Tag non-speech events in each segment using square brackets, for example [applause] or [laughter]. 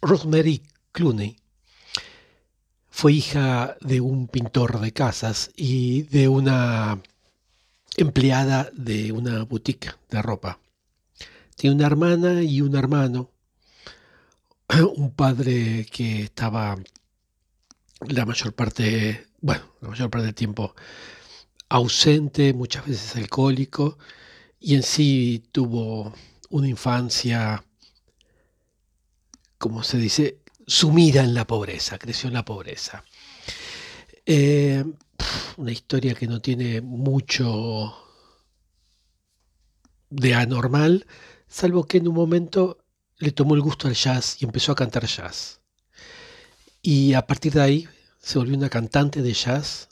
Rosemary Clooney fue hija de un pintor de casas y de una empleada de una boutique de ropa. Tiene una hermana y un hermano, un padre que estaba la mayor parte, bueno, la mayor parte del tiempo ausente, muchas veces alcohólico, y en sí tuvo una infancia, como se dice, sumida en la pobreza, creció en la pobreza. Eh, una historia que no tiene mucho de anormal, salvo que en un momento le tomó el gusto al jazz y empezó a cantar jazz. Y a partir de ahí se volvió una cantante de jazz,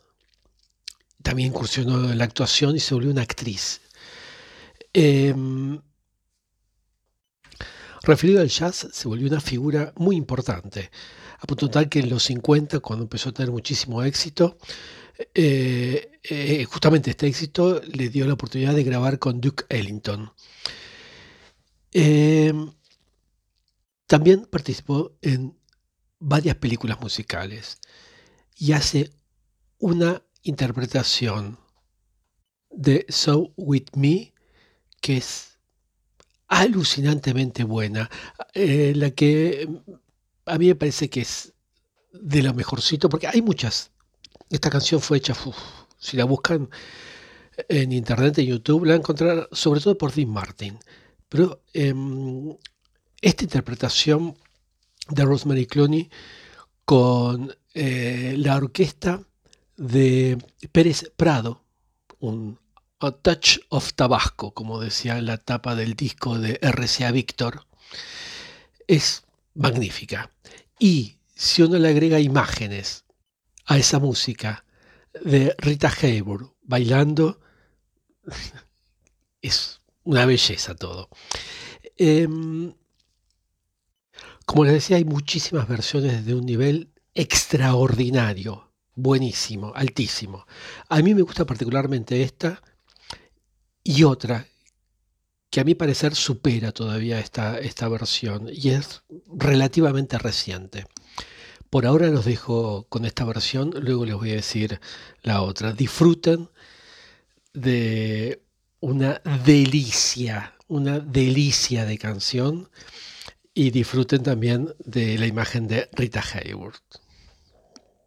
también incursionó en la actuación y se volvió una actriz. Em, referido al jazz, se volvió una figura muy importante, a punto tal que en los 50, cuando empezó a tener muchísimo éxito, eh, eh, justamente este éxito le dio la oportunidad de grabar con Duke Ellington. Em, también participó en varias películas musicales y hace una interpretación de So With Me que es alucinantemente buena, eh, la que a mí me parece que es de lo mejorcito, porque hay muchas. Esta canción fue hecha, si la buscan en internet, en YouTube, la van sobre todo por Dean Martin. Pero em, esta interpretación de Rosemary Clooney con eh, la orquesta de Pérez Prado, un a Touch of Tabasco, como decía la tapa del disco de RCA Victor, es magnífica. Y si uno le agrega imágenes a esa música de Rita Hayworth bailando, [laughs] es una belleza todo. Em, como les decía, hay muchísimas versiones de un nivel extraordinario, buenísimo, altísimo. A mí me gusta particularmente esta, y otra que a mi parecer supera todavía esta, esta versión y es relativamente reciente. Por ahora los dejo con esta versión, luego les voy a decir la otra. Disfruten de una delicia, una delicia de canción y disfruten también de la imagen de Rita Hayworth.